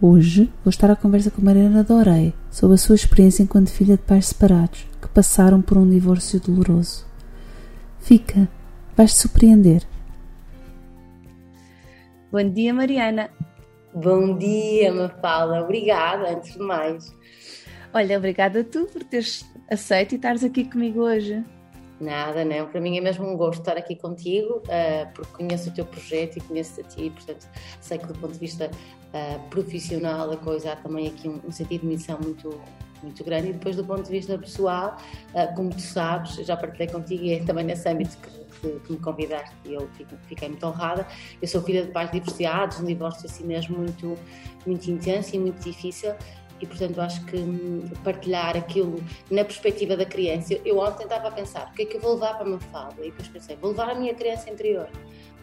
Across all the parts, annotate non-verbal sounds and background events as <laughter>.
Hoje vou estar à conversa com Mariana Dorei sobre a sua experiência enquanto filha de pais separados que passaram por um divórcio doloroso. Fica, vais-te surpreender. Bom dia, Mariana. Bom dia, Mafala. Obrigada, antes de mais. Olha, obrigada a tu por teres aceito e estares aqui comigo hoje. Nada, não. Para mim é mesmo um gosto estar aqui contigo, uh, porque conheço o teu projeto e conheço-te a ti, portanto, sei que do ponto de vista uh, profissional a coisa há também aqui um, um, sentido de missão muito, muito grande. E depois, do ponto de vista pessoal, uh, como tu sabes, já partilhei contigo e é também nesse âmbito que, que, que me convidaste e eu fiquei muito honrada. Eu sou filha de pais divorciados, um divórcio assim mesmo muito, muito intenso e muito difícil e portanto acho que hum, partilhar aquilo na perspectiva da criança. Eu ontem estava a pensar, o que é que eu vou levar para a minha fala? E depois pensei, vou levar a minha criança interior.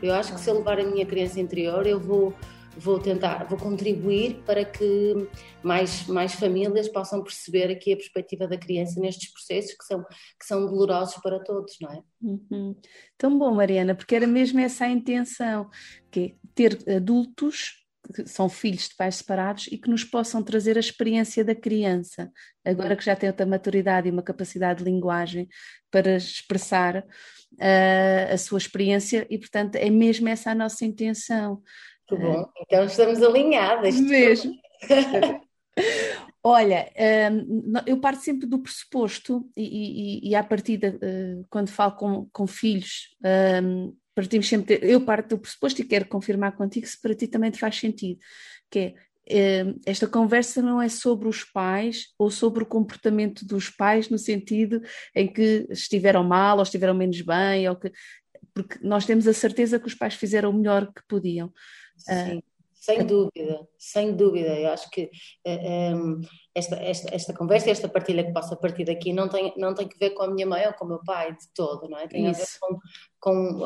Eu acho que se eu levar a minha criança interior, eu vou vou tentar, vou contribuir para que mais, mais famílias possam perceber aqui a perspectiva da criança nestes processos que são, que são dolorosos para todos, não é? Uhum. Tão bom, Mariana, porque era mesmo essa a intenção, que é ter adultos que são filhos de pais separados e que nos possam trazer a experiência da criança, agora que já tem outra maturidade e uma capacidade de linguagem para expressar uh, a sua experiência, e portanto é mesmo essa a nossa intenção. Que bom, uh, então estamos alinhadas. Mesmo. <laughs> Olha, um, eu parto sempre do pressuposto, e, e, e à partida, uh, quando falo com, com filhos, um, partimos sempre, eu parto do pressuposto e quero confirmar contigo se para ti também te faz sentido, que é eh, esta conversa não é sobre os pais ou sobre o comportamento dos pais no sentido em que estiveram mal ou estiveram menos bem, ou que, porque nós temos a certeza que os pais fizeram o melhor que podiam. Sim, uh, sem dúvida, sem dúvida. Eu acho que uh, um, esta, esta, esta conversa, esta partilha que possa partir daqui não tem, não tem que ver com a minha mãe ou com o meu pai de todo, não é? Tem Isso. a ver com, com,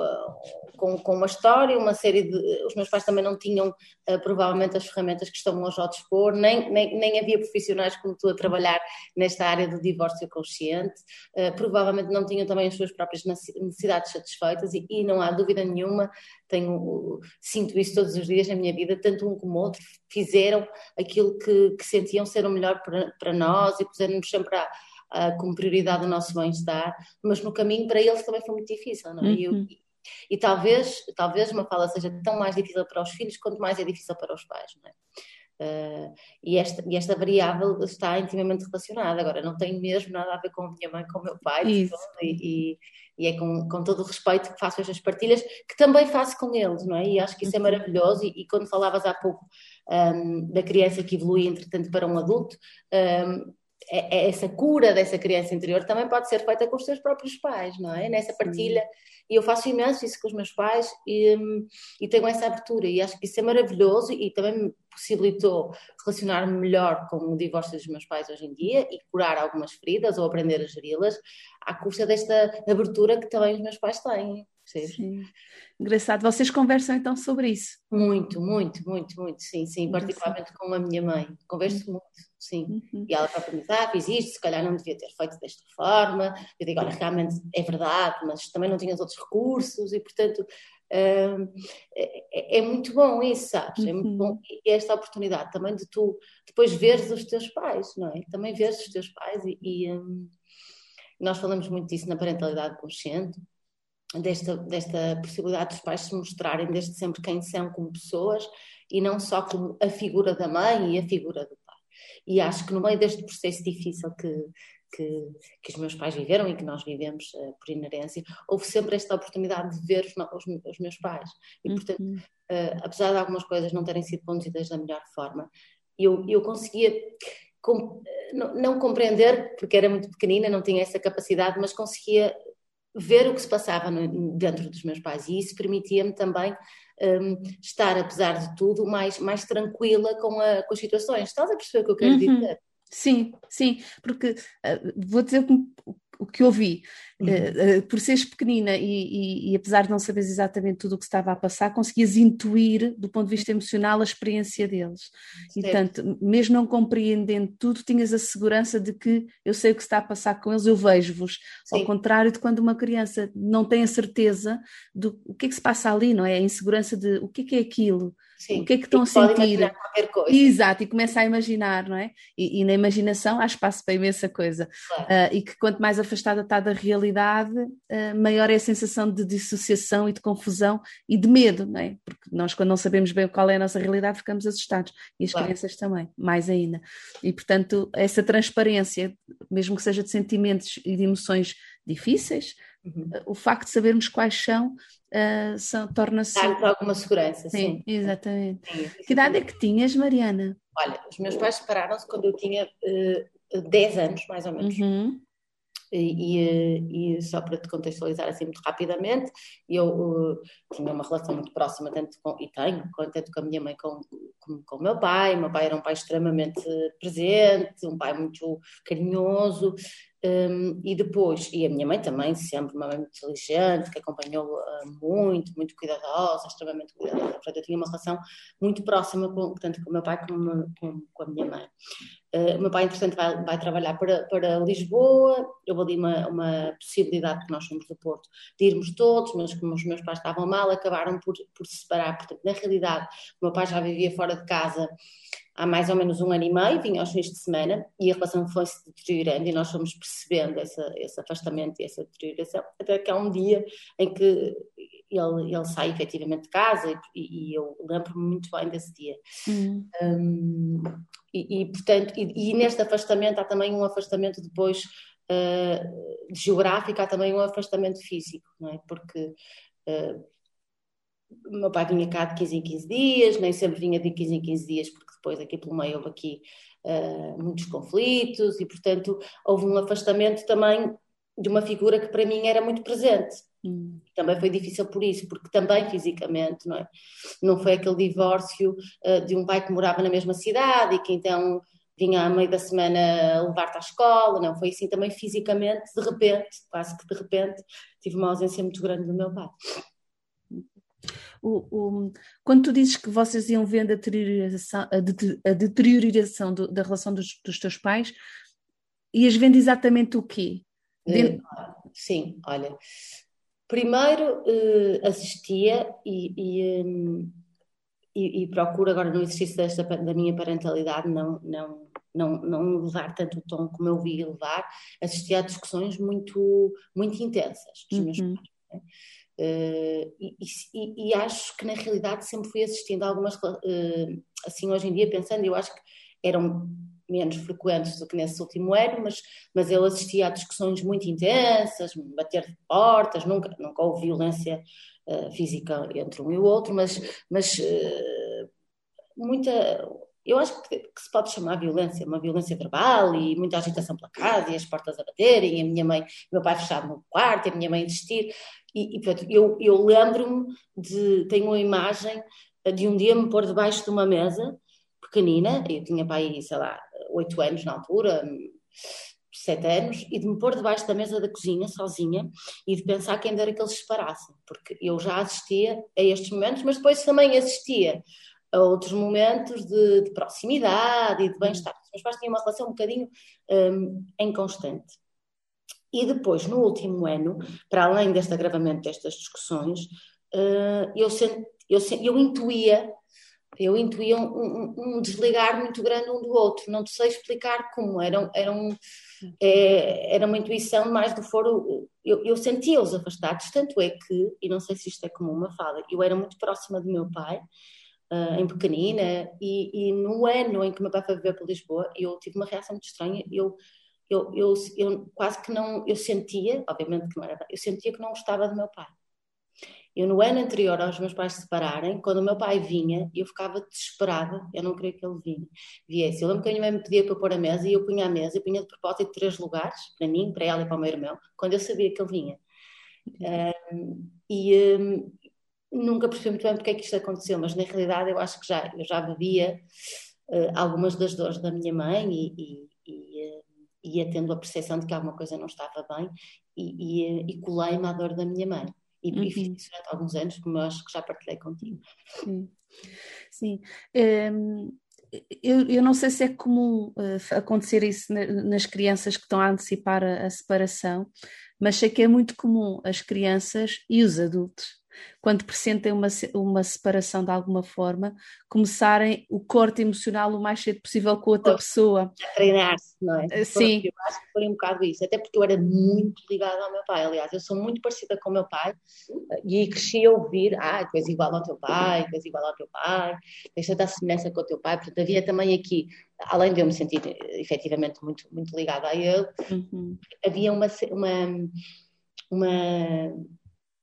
com, com, uma história, uma série de. Os meus pais também não tinham uh, provavelmente as ferramentas que estão hoje ao dispor, nem, nem, nem havia profissionais como tu a trabalhar nesta área do divórcio consciente, uh, provavelmente não tinham também as suas próprias necessidades satisfeitas e, e não há dúvida nenhuma, tenho, sinto isso todos os dias na minha vida, tanto um como outro fizeram aquilo que, que sentiam ser o melhor para, para nós e puseram-nos sempre a uh, como prioridade o nosso bem-estar, mas no caminho para eles também foi muito difícil, não é? Uhum. E, e, talvez, talvez uma fala seja tão mais difícil para os filhos quanto mais é difícil para os pais, não é? Uh, e, esta, e esta variável está intimamente relacionada. Agora, não tem mesmo nada a ver com a minha mãe, com o meu pai, e, e, e, é com, com todo o respeito que faço estas partilhas, que também faço com eles, não é? E acho que isso é uhum. maravilhoso. E, e quando falavas há pouco um, da criança que evolui, entretanto, para um adulto, um, essa cura dessa criança interior também pode ser feita com os seus próprios pais, não é? Nessa partilha. E eu faço imenso isso com os meus pais e, hum, e tenho essa abertura. E acho que isso é maravilhoso e também me possibilitou relacionar-me melhor com o divórcio dos meus pais hoje em dia e curar algumas feridas ou aprender a geri-las à custa desta abertura que também os meus pais têm. Sim. Engraçado. Vocês conversam então sobre isso? Muito, muito, muito, muito, sim, sim. Particularmente com a minha mãe. Converso uhum. muito, sim. Uhum. E ela própria me diz, ah, fiz isto, se calhar não devia ter feito desta forma. Eu digo, olha, realmente é verdade, mas também não tinhas outros recursos e, portanto, hum, é, é, muito bom isso, sabes? É muito bom. Uhum. E esta oportunidade também de tu depois veres os teus pais, não é? Também veres os teus pais e, e hum, nós falamos muito disso na parentalidade consciente desta, desta possibilidade dos pais se mostrarem desde sempre quem são como pessoas e não só como a figura da mãe e a figura do pai. E acho que no meio deste processo difícil que, que, que os meus pais viveram e que nós vivemos uh, por inerência, houve sempre esta oportunidade de ver os, os, os meus pais. E, portanto, uhum. uh, apesar de algumas coisas não terem sido conduzidas da melhor forma, eu, eu conseguia. Com, não, não compreender, porque era muito pequenina, não tinha essa capacidade, mas conseguia ver o que se passava no, dentro dos meus pais e isso permitia-me também um, estar, apesar de tudo, mais, mais tranquila com, a, com as situações. Estás a perceber o que eu quero uhum. dizer? Sim, sim, porque uh, vou dizer o, que ouvi, uhum. uh, uh, por seres pequenina e, e, e, apesar de não saberes exatamente tudo o que estava a passar, conseguias intuir, do ponto de vista emocional, a experiência deles. Certo. E, portanto, mesmo não compreendendo tudo, tinhas a segurança de que eu sei o que está a passar com eles, eu vejo-vos. Ao contrário de quando uma criança não tem a certeza do o que é que se passa ali, não é? A insegurança de o que é que é aquilo. Sim. O que é que estão a sentir? Exato, e começa a imaginar, não é? E, e, na imaginação há espaço para imensa coisa. Claro. Uh, e que quanto mais afastada está da realidade, uh, maior é a sensação de dissociação e de confusão e de medo, não é? Porque nós, quando não sabemos bem qual é a nossa realidade, ficamos assustados. E as claro. crianças também, mais ainda. E, portanto, essa transparência, mesmo que seja de sentimentos e de emoções difíceis, uhum. o facto de sabermos quais são uh, são, torna-se. Dá-nos alguma segurança, sim. sim. Exatamente. Sim, que idade é que tinhas, Mariana? Olha, os meus pais separaram-se quando eu tinha uh, ah, 10 anos, mais ou menos. Uhum. E, e, e, só para te contextualizar assim muito rapidamente, eu uh, tinha uma relação muito próxima, tanto com, e tenho, tanto com a minha mãe como com, com o meu pai. O meu pai era um pai extremamente presente, um pai muito carinhoso, um, e depois, e a minha mãe também, sempre uma mãe muito inteligente, que acompanhou uh, muito, muito cuidadosa, extremamente cuidadosa. Portanto, eu tinha uma relação muito próxima, com, tanto com o meu pai como com, com a minha mãe. Uh, o meu pai, entretanto, vai, vai trabalhar para, para Lisboa. Eu ali uma, uma possibilidade, que nós somos do Porto, de irmos todos, mas como os meus pais estavam mal, acabaram por, por se separar. Portanto, na realidade, o meu pai já vivia fora de casa há mais ou menos um ano e meio, vinha aos fins de semana e a relação foi-se deteriorando e nós fomos percebendo essa, esse afastamento e essa deterioração, até que há um dia em que ele, ele sai efetivamente de casa e, e eu lembro-me muito bem desse dia. Uhum. Um, e, e, portanto, e, e, neste afastamento há também um afastamento depois uh, geográfico, há também um afastamento físico, não é? Porque uh, meu pai vinha cá de 15 em 15 dias, nem sempre vinha de 15 em 15 dias, porque depois aqui pelo meio houve aqui uh, muitos conflitos e, portanto, houve um afastamento também de uma figura que para mim era muito presente. Hum. Também foi difícil por isso, porque também fisicamente, não é? Não foi aquele divórcio uh, de um pai que morava na mesma cidade e que então vinha à meio da semana levar-te à escola, não, foi assim também fisicamente, de repente, quase que de repente, tive uma ausência muito grande do meu pai. O, o, quando tu dizes que vocês iam vendo a deterioração, a, deterioração do, da relação dos, dos, teus pais, ias vendo exatamente o quê? Dentro... Sim, olha. Primeiro uh, assistia e, e, um, e, e, procuro agora no exercício desta, da minha parentalidade não, não, não, não levar tanto o tom como eu vi levar, assistia a discussões muito, muito intensas dos meus uhum. pais. Né? Uh, e, e, e, acho que na realidade sempre fui assistindo a algumas, uh, assim hoje em dia pensando, eu acho que eram menos frequentes do que nesse último ano, mas, mas eu assistia a discussões muito intensas, bater de portas, nunca, nunca houve violência uh, física entre um e o outro, mas, mas muita eu acho que, que, se pode chamar violência, uma violência verbal e muita agitação pela casa e as portas a baterem, e a minha mãe, meu pai fechado no quarto, e a minha mãe insistir. E, e portanto, eu, eu lembro-me de. Tenho uma imagem de um dia me pôr debaixo de uma mesa pequenina, eu tinha pai, sei lá, oito anos na altura, sete anos, e de me pôr debaixo da mesa da cozinha sozinha e de pensar quem era que eles separassem, porque eu já assistia a estes momentos, mas depois também assistia a outros momentos de, de proximidade e de bem-estar. Os meus pais tinham uma relação um bocadinho um, inconstante. E depois, no último ano, para além deste agravamento destas discussões, uh, eu, sent, eu, eu intuía eu intuía um, um, um, desligar muito grande um do outro, não sei explicar como, era, era, um, é, era uma intuição mais do foro, eu, eu sentia-os afastados, tanto é que, e não sei se isto é como uma fala, eu era muito próxima do meu pai, uh, em pequenina, e, e, no ano em que meu pai foi viver para Lisboa, eu tive uma reação muito estranha, eu, eu, eu, eu quase que não, eu sentia, obviamente que não era, eu sentia que não gostava do meu pai. Eu, no ano anterior aos meus pais se separarem, quando o meu pai vinha, eu ficava desesperada, eu não queria que ele vinha, viesse. Eu lembro que a minha mãe me pedia para pôr a mesa e eu punha a mesa, eu punha de propósito três lugares, para mim, para ela e para o meu irmão, quando eu sabia que ele vinha. Um, e, um, nunca percebi muito bem porque é que isto aconteceu, mas na realidade eu acho que já, eu já bebia uh, algumas das dores da minha mãe e, e, e, ia tendo a percepção de que alguma coisa não estava bem e, e, e colei-me à dor da minha mãe. E, uhum. e fiz isso durante alguns anos, como eu acho que já partilhei contigo. Sim. Sim. Um, eu, eu, não sei se é comum uh, acontecer isso na, nas crianças que estão a antecipar a, a separação, mas sei que é muito comum as crianças e os adultos quando pressentem uma, uma separação de alguma forma, começarem o corte emocional o mais cedo possível com outra pessoa. A treinar-se, não é? Eh, sim. Eu acho que foi um bocado isso, até porque eu era muito ligada ao meu pai. Aliás, eu sou muito parecida com o meu pai e cresci a ouvir: ah, tu és igual ao teu pai, tu és igual ao teu pai, tens tanta semelhança com o teu pai. Portanto, havia também aqui, além de eu me sentir efetivamente muito, muito ligada a ele, uhum. havia uma, uma, uma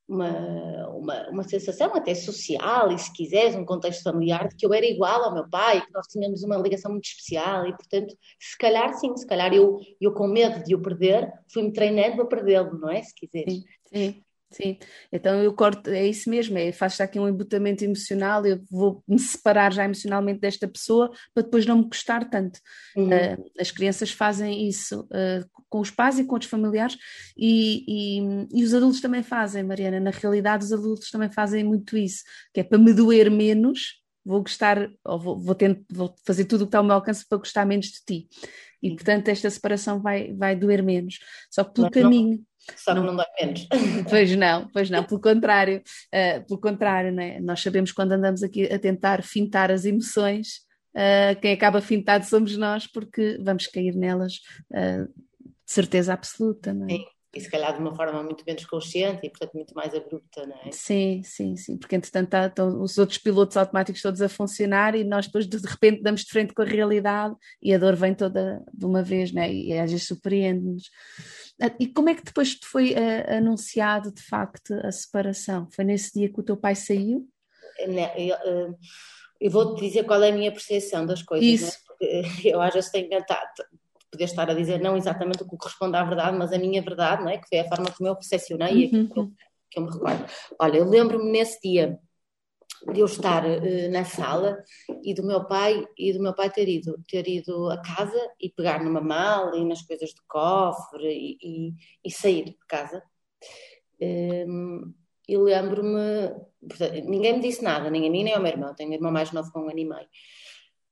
uma, uma, uma sensação até social e, se quiseres, um contexto familiar de que eu era igual ao meu pai, que nós tínhamos uma ligação muito especial e, portanto, se calhar sim, se calhar eu, eu com medo de o perder, fui-me treinando a perdê-lo, não é? Se quiseres. Sim, sim. Sim, então eu corto, é isso mesmo, é, faço aqui um embutamento emocional, eu vou me separar já emocionalmente desta pessoa para depois não me custar tanto. Uhum. Uh, as crianças fazem isso uh, com os pais e com os familiares e, e, e, os adultos também fazem, Mariana, na realidade os adultos também fazem muito isso, que é para me doer menos, vou gostar, ou vou, vou, tentar, vou fazer tudo o que está ao meu alcance para gostar menos de ti. E portanto esta separação vai, vai doer menos. Só que pelo caminho. Não só que não, não dói menos. <laughs> Pois não, pois não, pelo contrário, uh, pelo contrário, né? nós sabemos quando andamos aqui a tentar fintar as emoções, uh, quem acaba fintado somos nós, porque vamos cair nelas uh, de certeza absoluta, não é? Sim. E se calhar de uma forma muito menos consciente e, portanto, muito mais abrupta, não é? Sim, sim, sim, porque entretanto tá, estão os outros pilotos automáticos todos a funcionar e nós depois de repente damos de frente com a realidade e a dor vem toda de uma vez, né? E às vezes surpreende-nos. Ah, e como é que depois te foi uh, anunciado de facto a separação? Foi nesse dia que o teu pai saiu? Eu, ah, eu vou-te dizer qual é a minha percepção das coisas. Isso. Né? <laughs> Eu às vezes tenho tentado poder estar a dizer não exatamente o que corresponde à verdade, mas a minha verdade, não é? que foi a forma como eu percepcionei uhum. e que eu, que eu me recordo. Olha, eu lembro-me nesse dia de eu estar uh, na sala e do meu pai e do meu pai ter ido ter ido a casa e pegar numa mala e nas coisas de cofre e, e, e sair de casa um, ehm, e lembro-me ninguém me disse nada nem a mim nem ao meu irmão tenho um irmão mais novo com um ano e meio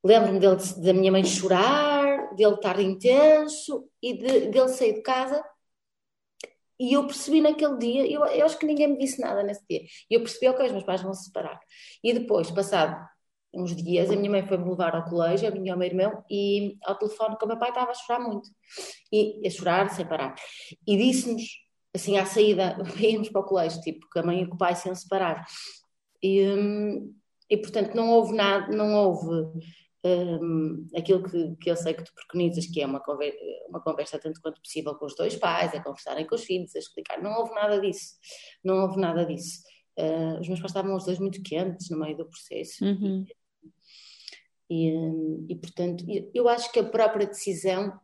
lembro-me da minha mãe chorar dele estar intenso e de, dele sair de casa e eu percebi naquele dia, eu, eu acho que ninguém me disse nada nesse dia. E eu percebi, ok, os meus pais vão se separar. E depois, passado uns dias, a minha mãe foi-me levar ao colégio, a minha e o meu irmão, e ao telefone com o meu pai estava a chorar muito. E a chorar sem parar. E disse-nos, assim, à saída, <laughs> íamos para o colégio, tipo, que a mãe e o pai se iam separar. E, hum, e portanto, não houve nada, não houve um, aquilo que, que eu sei que tu preconizas, que é uma conversa, uma conversa tanto quanto possível com os dois pais, a conversarem com os filhos, a explicar. Não houve nada disso. Não houve nada disso. Uh, os meus pais estavam os dois muito quentes no meio do processo. Uhum. E, e, e, portanto, eu acho que a própria decisão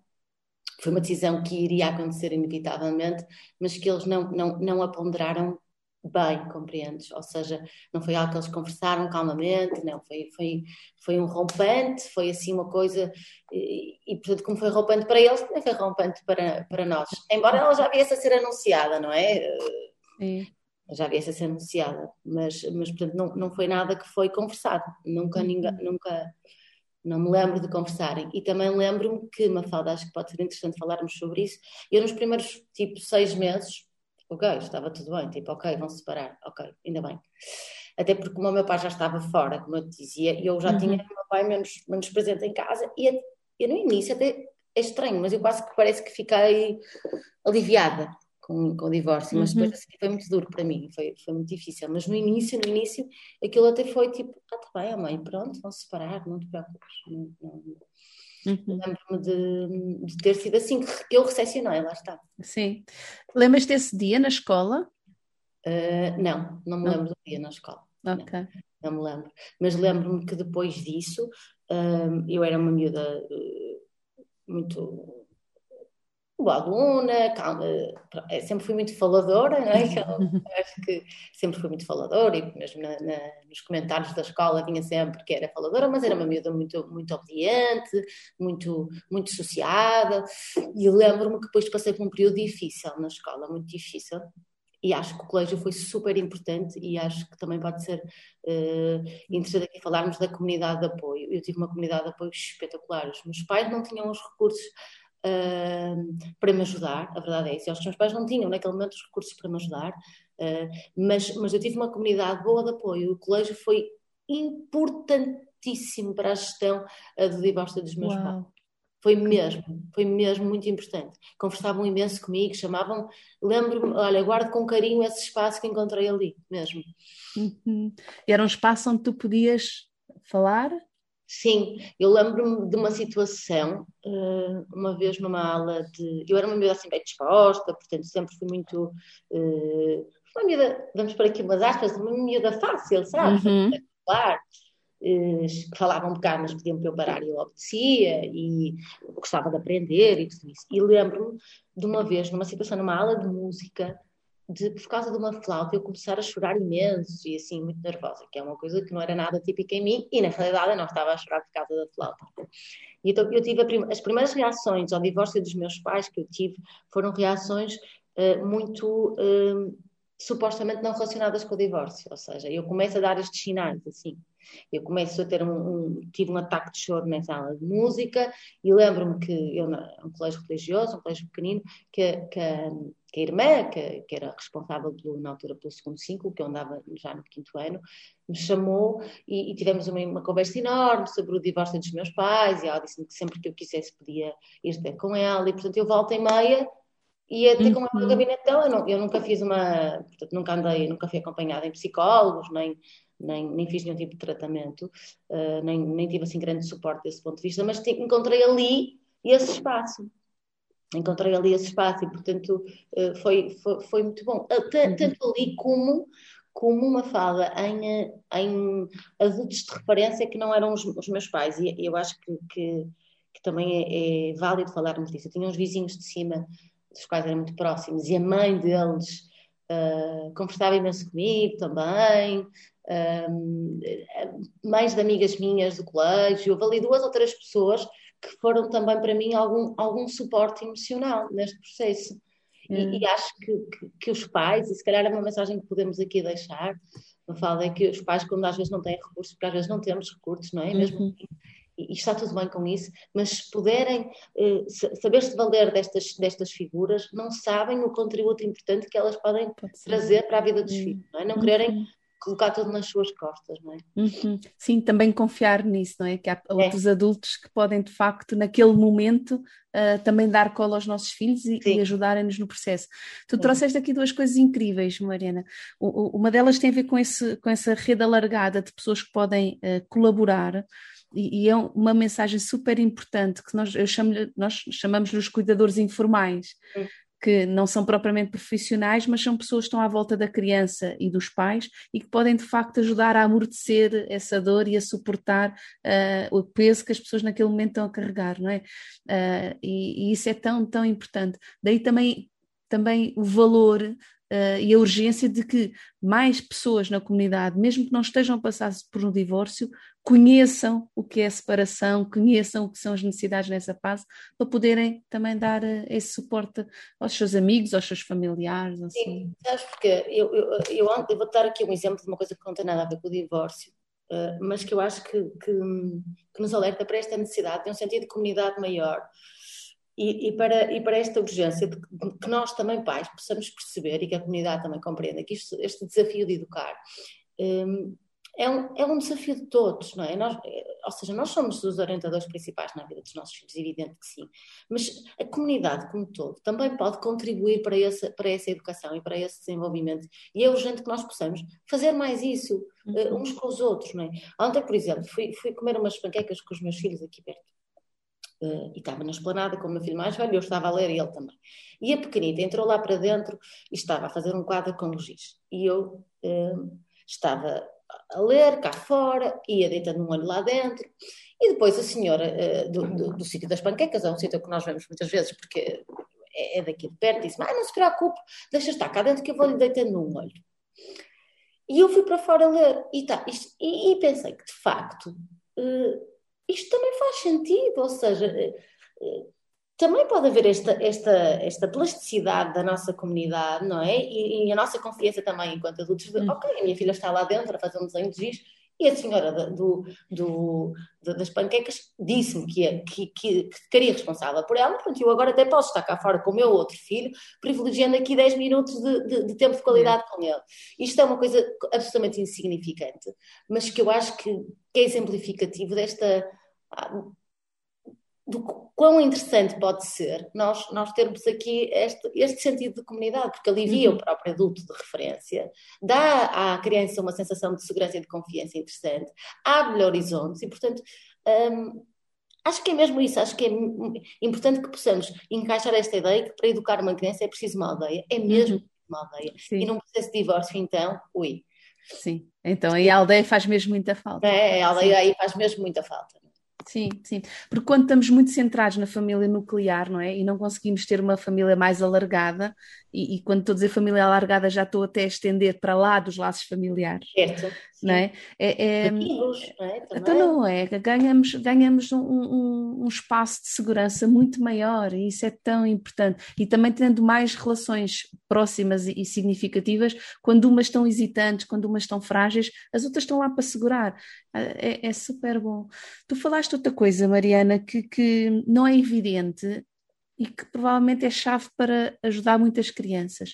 foi uma decisão que iria acontecer inevitavelmente, mas que eles não, não, não a ponderaram bem, compreendes? Ou seja, não foi algo que eles conversaram calmamente, não, foi, foi, foi um rompante, foi assim uma coisa, e, e portanto, como foi rompante para eles, também foi rompante para, para nós. Embora ela já viesse a ser anunciada, não é? Sim. Já viesse a ser anunciada, mas, mas portanto, não, não foi nada que foi conversado, nunca, uhum. ninguém, nunca, não me lembro de conversarem. E também lembro-me que, Mafalda, acho que pode ser interessante falarmos sobre isso, eu nos primeiros, tipo, seis meses, ok, estava tudo bem, tipo, ok, vão se separar, ok, ainda bem. Até porque como o meu pai já estava fora, como eu te dizia, eu já uhum. tinha o meu pai menos, menos presente em casa e eu no início até é estranho, mas eu quase que parece que fiquei aliviada com, com o divórcio, mas depois uhum. assim, foi muito duro para mim, foi, foi muito difícil. Mas no início, no início, aquilo até foi tipo, ah, tá bem, mãe, pronto, vão se separar, não te preocupes. Não, não, Uhum. Lembro-me de, de, ter sido assim que eu recepcionei, lá está. Sim. Lembras desse dia na escola? Uh, não, não me não. lembro do dia na escola. Ok. Não, não me lembro. Mas lembro-me que depois disso, uh, eu era uma miúda uh, muito boa aluna, calma, eh, sempre fui muito faladora, não é? <laughs> acho que sempre fui muito faladora e mesmo na, na, nos comentários da escola vinha sempre que era faladora, mas era uma miúda muito, muito obediente, muito, muito sociada e lembro-me que depois passei por um período difícil na escola, muito difícil, e acho que o colégio foi super importante e acho que também pode ser uh, interessante aqui falarmos da comunidade de apoio. Eu tive uma comunidade de apoio espetacular. Os meus pais não tinham os recursos uh, para me ajudar, a verdade é isso. Os meus pais não tinham naquele momento os recursos para me ajudar, uh, mas, mas eu tive uma comunidade boa de apoio. O colégio foi importantíssimo para a gestão do divórcio dos meus Uau. pais. Foi mesmo, foi mesmo muito importante. Conversavam imenso comigo, chamavam, lembro-me, olha, guardo com carinho esse espaço que encontrei ali, mesmo. Uhum. Era um espaço onde tu podias falar? Sim, eu lembro-me de uma situação, eh, uma vez numa aula de. Eu era uma miúda assim bem disposta, portanto sempre fui muito. Eh, uma miúda, vamos para aqui umas aspas, uma miúda fácil, sabe? Uhum. Claro que falavam de cá, mas pediam para eu parar e eu obedecia e gostava de aprender e tudo isso. E lembro-me de uma vez, numa situação, numa aula de música, de, por causa de uma flauta, eu começar a chorar imenso e assim, muito nervosa, que é uma coisa que não era nada típica em mim e na realidade eu não estava a chorar por causa da flauta. E então eu tive prim as primeiras reações ao divórcio dos meus pais que eu tive foram reações uh, muito. Uh, supostamente não relacionadas com o divórcio, ou seja, eu começo a dar estes sinais assim. Eu começo a ter um, um tive um ataque de choro nessa aula de música e lembro-me que eu, um colégio religioso, um colégio pequenino, que, que, que a irmã, que, que, era responsável pelo, na altura pelo segundo ciclo, que eu andava já no quinto ano, me chamou e, e tivemos uma, uma, conversa enorme sobre o divórcio dos meus pais e ela disse-me que sempre que eu quisesse podia ir ter com ela e portanto eu volto em meia e até com ela no uhum. gabinete dela, eu, não, eu nunca fiz uma, portanto, nunca andei, nunca fui acompanhada em psicólogos, nem, nem, nem fiz nenhum tipo de tratamento, uh, nem, nem tive assim grande suporte desse ponto de vista, mas encontrei ali esse espaço. Encontrei ali esse espaço e, portanto, uh, foi, foi, foi, muito bom. Uh, tanto ali como, como uma fala em, em adultos de referência que não eram os, os meus pais. E eu acho que, que, que também é, é, válido falarmos disso. Eu tinha uns vizinhos de cima, dos quais eram muito próximos, e a mãe deles uh, conversava imenso comigo também um, mais de amigas minhas do colégio, houve ali duas ou três pessoas que foram também para mim algum, algum suporte emocional neste processo. E, hum. e, acho que, que, que, os pais, e se calhar é uma mensagem que podemos aqui deixar, não falo é que os pais, quando às vezes não têm recursos, porque às vezes não temos recursos, não é? Mesmo uhum. e, e, está tudo bem com isso, mas se puderem eh, saber-se valer destas, destas figuras, não sabem o contributo importante que elas podem trazer para a vida dos uhum. filhos, não é? Não quererem uhum colocar tudo nas suas costas, não é? Uhum. Sim, também confiar nisso, não é? Que há é. outros adultos que podem, de facto, naquele momento, uh, também dar cola aos nossos filhos e, e ajudarem-nos no processo. Tu Sim. trouxeste aqui duas coisas incríveis, Mariana. O, o, uma delas tem a ver com, esse, com essa rede alargada de pessoas que podem uh, colaborar. E, e, é uma mensagem super importante que nós, eu chamo, nós chamamos os cuidadores informais, que não são propriamente profissionais, mas são pessoas que estão à volta da criança e dos pais e que podem de facto ajudar a amortecer essa dor e a suportar uh, o peso que as pessoas naquele momento estão a carregar, não é? Uh, e, e, isso é tão, tão importante. Daí também, também o valor uh, e a urgência de que mais pessoas na comunidade, mesmo que não estejam a passar por um divórcio, conheçam o que é a separação, conheçam o que são as necessidades nessa fase, para poderem também dar uh, esse suporte aos seus amigos, aos seus familiares. Assim. Sim, sabes porque eu, eu, eu, eu vou dar aqui um exemplo de uma coisa que não tem nada a ver com o divórcio. Uh, mas que eu acho que, que, que nos alerta para esta necessidade de um sentido de comunidade maior, e, e, para, e para esta urgência de que nós também, pais, possamos perceber e que a comunidade também compreenda que isto, este desafio de educar um, é, um, é um desafio de todos, não é? Nós, ou seja, nós somos os orientadores principais na vida dos nossos filhos, evidente que sim, mas a comunidade como todo também pode contribuir para essa, para essa educação e para esse desenvolvimento e é urgente que nós possamos fazer mais isso uh, uns com os outros, não é? Ontem, por exemplo, fui, fui comer umas panquecas com os meus filhos aqui perto Uh, e estava na esplanada com o meu filho mais velho, eu estava a ler e ele também. E a pequenita entrou lá para dentro e estava a fazer um quadro com o giz. E eu uh, estava a ler cá fora, ia deitando um olho lá dentro. E depois a senhora uh, do, do, do sítio das panquecas, é um sítio que nós vemos muitas vezes, porque é, é daqui de perto, disse ah, não se preocupe, deixa estar cá dentro que eu vou-lhe deitando um olho. E eu fui para fora ler e, tá, isto, e, e pensei que, de facto, isto também faz sentido, ou seja, uh, também pode haver esta, esta, esta plasticidade da nossa comunidade, não é? E, e a nossa confiança também enquanto adultos, de, hum. ok, a minha filha está lá dentro a fazer um desenho de giz, e a senhora do, do, do das panquecas disse-me que, que, que, ficaria responsável por ela. Pronto, eu agora até posso estar cá fora com o meu outro filho, privilegiando aqui 10 minutos de, de, de tempo de qualidade com ele. Isto é uma coisa absolutamente insignificante, mas que eu acho que, é exemplificativo desta do quão interessante pode ser nós, nós termos aqui este, este sentido de comunidade, porque alivia uhum. o próprio adulto de referência, dá à criança uma sensação de segurança e de confiança interessante, abre horizontes e, portanto, hum, acho que é mesmo isso, acho que é importante que possamos encaixar esta ideia que para educar uma criança é preciso uma aldeia, é mesmo uhum. uma aldeia. Sim. E num processo de divórcio, então, ui. Sim, então aí a aldeia faz mesmo muita falta. É, a aldeia Sim. aí faz mesmo muita falta. Sim, sim. Porque quando estamos muito centrados na família nuclear, não é? E não conseguimos ter uma família mais alargada, e, e quando estou a dizer família alargada já estou até a estender para lá dos laços familiares. Certo. Não é? é, é Amigos, não é? Então não é, ganhamos, ganhamos um, um, um, espaço de segurança muito maior e isso é tão importante. E também tendo mais relações próximas e, e significativas, quando umas estão hesitantes, quando umas estão frágeis, as outras estão lá para segurar. É, é super bom. Tu falaste outra coisa, Mariana, que, que não é evidente e que provavelmente é chave para ajudar muitas crianças,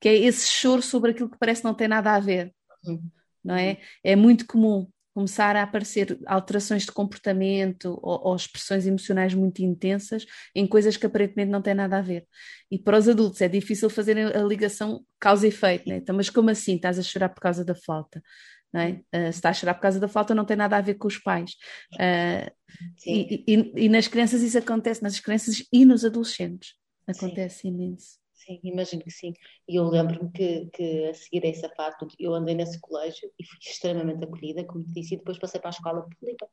que é esse choro sobre aquilo que parece não ter nada a ver, uhum. não é? É muito comum começar a aparecer alterações de comportamento ou, ou, expressões emocionais muito intensas em coisas que aparentemente não têm nada a ver. E para os adultos é difícil fazer a ligação causa e efeito, né? então, mas como assim estás a chorar por causa da falta? É? Uh, se está a chorar por causa da falta, não tem nada a ver com os pais. Uh, e, e, e, nas crianças isso acontece, nas crianças e nos adolescentes. Acontece sim. imenso. Sim, imagino que sim. E eu lembro-me que, que a seguir a essa parte, eu andei nesse colégio e fui extremamente acolhida, como te disse, e depois passei para a escola pública.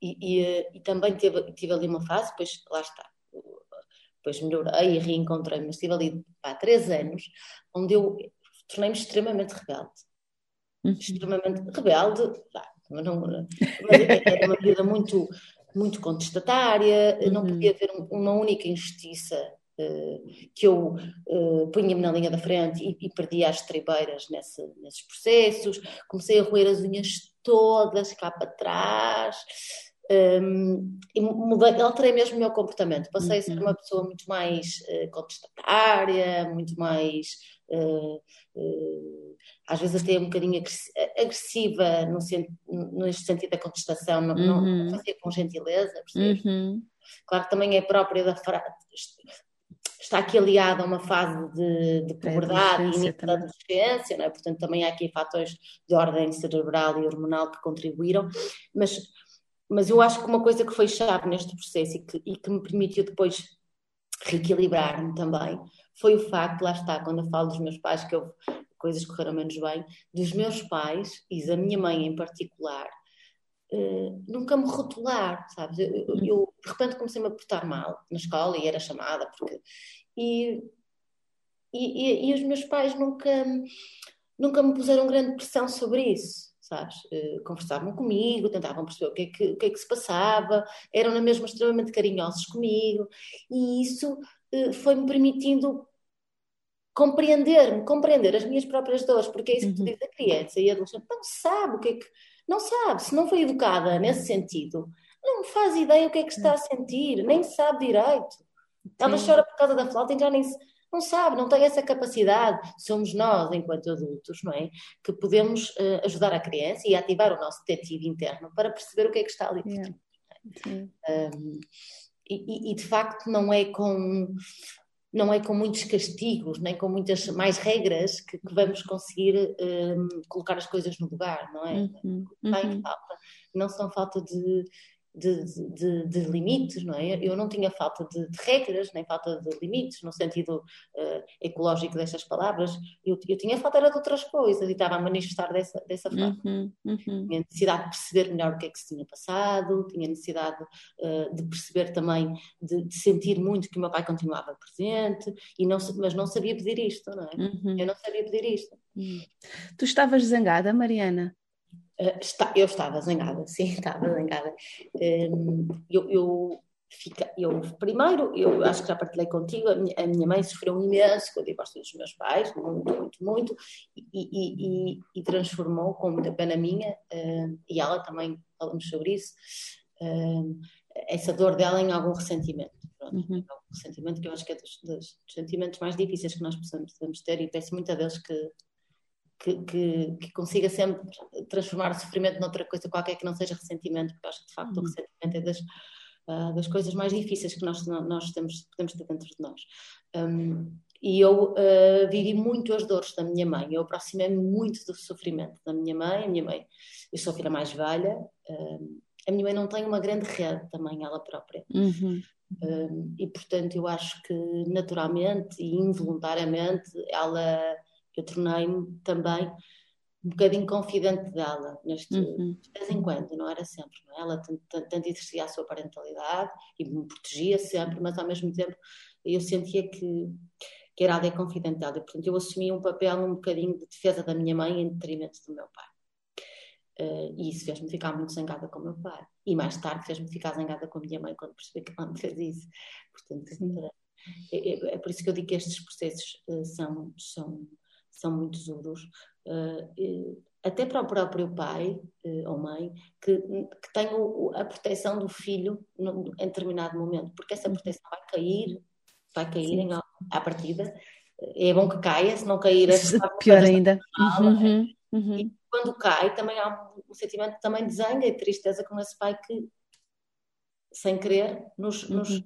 E, e, e também tive, tive ali uma fase, depois lá está, depois melhorei e reencontrei-me, mas estive ali há três anos, onde eu tornei-me extremamente rebelde uhum. extremamente rebelde, não, era uma vida muito, muito contestatária, uhum. não podia haver uma única injustiça uh, que eu uh, punha-me na linha da frente e, e perdia as tribeiras nesse, nesses processos, comecei a roer as unhas todas cá para trás. Um, e mudei, alterei mesmo o meu comportamento. Passei a ser uhum. uma pessoa muito mais uh, contestatária, muito mais uh, às vezes até um bocadinho agressiva no, no sentido da contestação, não, uhum. não fazia com gentileza, uhum. Claro que também é própria da está aqui aliada a uma fase de, de puberdade e início da adolescência, não é? portanto também há aqui fatores de ordem cerebral e hormonal que contribuíram, mas, mas eu acho que uma coisa que foi chave neste processo e que, e que me permitiu depois reequilibrar-me também foi o facto, lá está, quando eu falo dos meus pais, que eu coisas correram menos bem, dos meus pais, e da minha mãe em particular, uh, nunca me rotular, sabes? Eu, eu, eu, de repente comecei-me a portar mal na escola e era chamada, porque. E, e, e, os meus pais nunca, nunca me puseram grande pressão sobre isso, sabes? Uh, conversavam comigo, tentavam perceber o que, é que, o que é que se passava, eram na mesma extremamente carinhosos comigo, e isso uh, foi-me permitindo compreender-me, compreender as minhas próprias dores, porque é isso que tu uhum. diz a criança e a adolescente, não sabe o que é que. Não sabe, se não foi educada nesse sentido, não faz ideia o que é que está a sentir, nem sabe direito. Ela chora por causa da flauta e já nem não sabe, não tem essa capacidade. Somos nós, enquanto adultos, não é? Que podemos uh, ajudar a criança e ativar o nosso detetive interno para perceber o que é que está ali. Yeah. Um, e, e, de facto não é com não é com muitos castigos, nem com muitas mais regras que, que vamos conseguir um, colocar as coisas no lugar, não é? Uhum, uhum. não são falta de de, de, de, limites, não é? Eu não tinha falta de, de regras, nem falta de limites, no sentido uh, ecológico destas palavras. Eu, eu, tinha falta era de outras coisas e estava a manifestar dessa, dessa forma. Uhum, uhum. Tinha necessidade de perceber melhor o que é que se tinha passado, tinha necessidade uh, de perceber também, de, de, sentir muito que o meu pai continuava presente, e não, mas não sabia pedir isto, não é? Uhum. Eu não sabia pedir isto. Uhum. Tu estavas zangada, Mariana? Uh, está, eu estava zangada, <laughs> sim, estava zangada. Um, eu, eu, fica, eu, primeiro, eu acho que já partilhei contigo, a minha, a minha, mãe sofreu imenso com o divórcio dos meus pais, muito, muito, muito, e, e, e, e transformou com muita pena minha, uh, e ela também falamos sobre isso, uh, essa dor dela em algum ressentimento. Pronto, uhum. algum ressentimento que eu acho que é dos, dos, sentimentos mais difíceis que nós possamos, podemos ter, e peço muito a Deus que que, que, que, consiga sempre transformar o sofrimento noutra coisa qualquer que não seja ressentimento, porque acho que de facto uhum. o ressentimento é das, uh, das coisas mais difíceis que nós, nós temos, podemos ter dentro de nós. Um, e eu uh, vivi muito as dores da minha mãe, eu aproximei-me muito do sofrimento da minha mãe. A minha mãe, eu sou a filha mais velha, uh, a minha mãe não tem uma grande rede também, ela própria. Uhum. Um, e portanto, eu acho que naturalmente e involuntariamente ela eu tornei-me também um bocadinho confidente dela, neste, uhum. de vez em quando, não era sempre. Não é? Ela tanto exercia a sua parentalidade e me protegia sempre, mas ao mesmo tempo eu sentia que, que era alguém confidente dela. E, portanto, eu assumia um papel um bocadinho de defesa da minha mãe em detrimento do meu pai. Uh, e isso fez-me ficar muito zangada com o meu pai. E mais tarde fez-me ficar zangada com a minha mãe quando percebi que ela me fez isso. Portanto, é, é, é, por isso que eu digo que estes processos uh, são, são são muito duros, uh, até para o próprio pai uh, ou mãe, que, que tem a proteção do filho em determinado momento, porque essa proteção vai cair, vai cair em, à partida. É bom que caia, se não cair é <laughs> pior ainda. Uhum, uhum. E quando cai, também há um, um sentimento também de zanga e tristeza com esse pai que, sem querer, nos, uhum. nos,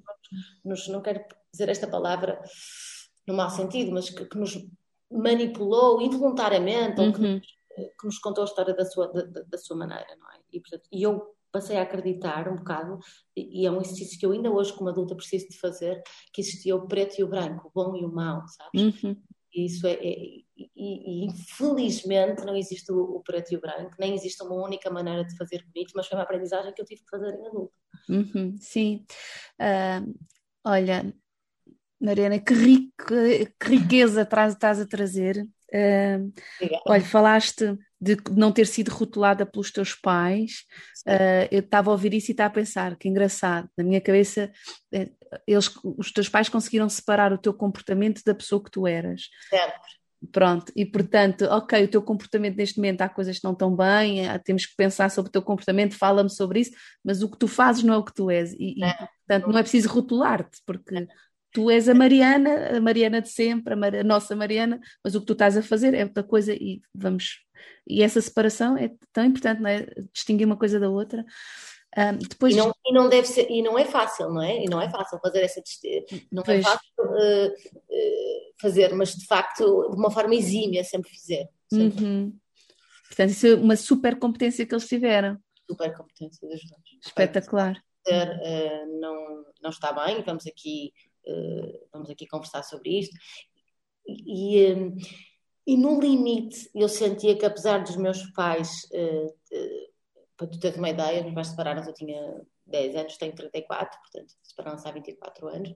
nos, não quero dizer esta palavra no mau sentido, mas que, que nos manipulou involuntariamente uhum. ou que, uhum. que, nos contou a história da sua, da, da, sua maneira, não é? E, portanto, e eu passei a acreditar um bocado, e, e, é um exercício que eu ainda hoje, como adulta, preciso de fazer, que existia o preto e o branco, o bom e o mau, sabes? Uhum. E isso é, é e, e, infelizmente não existe o, o, preto e o branco, nem existe uma única maneira de fazer bonito, mas foi uma aprendizagem que eu tive que fazer em adulto. Uhum, sim. Uh, olha, Mariana, que, rique, que riqueza estás a trazer. Uh, olha, falaste de não ter sido rotulada pelos teus pais. Uh, eu estava a ouvir isso e estava a pensar que engraçado. Na minha cabeça, eh, eles, os teus pais conseguiram separar o teu comportamento da pessoa que tu eras. Certo. Pronto, e portanto, ok, o teu comportamento neste momento há coisas que não estão bem, temos que pensar sobre o teu comportamento, fala-me sobre isso, mas o que tu fazes não é o que tu és, e, é. e portanto não é preciso rotular-te, porque tu és a Mariana, a Mariana de sempre, a, Mar... a, nossa Mariana, mas o que tu estás a fazer é outra coisa e vamos. E essa separação é tão importante, não é? Distinguir uma coisa da outra. Um, depois... e, não, e não deve ser, e não é fácil, não é? E não é fácil fazer essa não é pois. é fácil uh, uh, fazer, mas de facto de uma forma exímia sempre fizer. Sempre. Uhum. Portanto, isso é uma super competência que eles tiveram. Super competência dos dois. Espetacular. Uh, não, não está bem, vamos aqui vamos aqui conversar sobre isto. E, eh, e no limite, eu sentia que, apesar dos meus pais, uh, para tu teres uma ideia, os meus pais separaram-se, eu tinha 10 anos, tenho 34, portanto, separaram-se há 24 anos,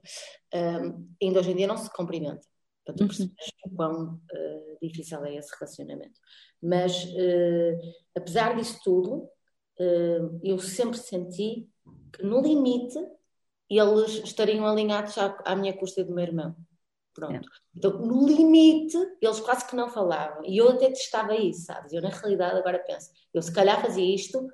ainda hoje em dia não se cumprimenta. Para tu uhum. perceberes o quão uh, difícil é esse relacionamento. Mas, uh, apesar disso tudo, eu sempre senti que, no limite, eles estariam alinhados à, à minha custa do meu irmão. Pronto. É. Então, no limite, eles quase que não falavam. E eu até testava isso, sabes? Eu, na realidade, agora penso, eu se calhar fazia isto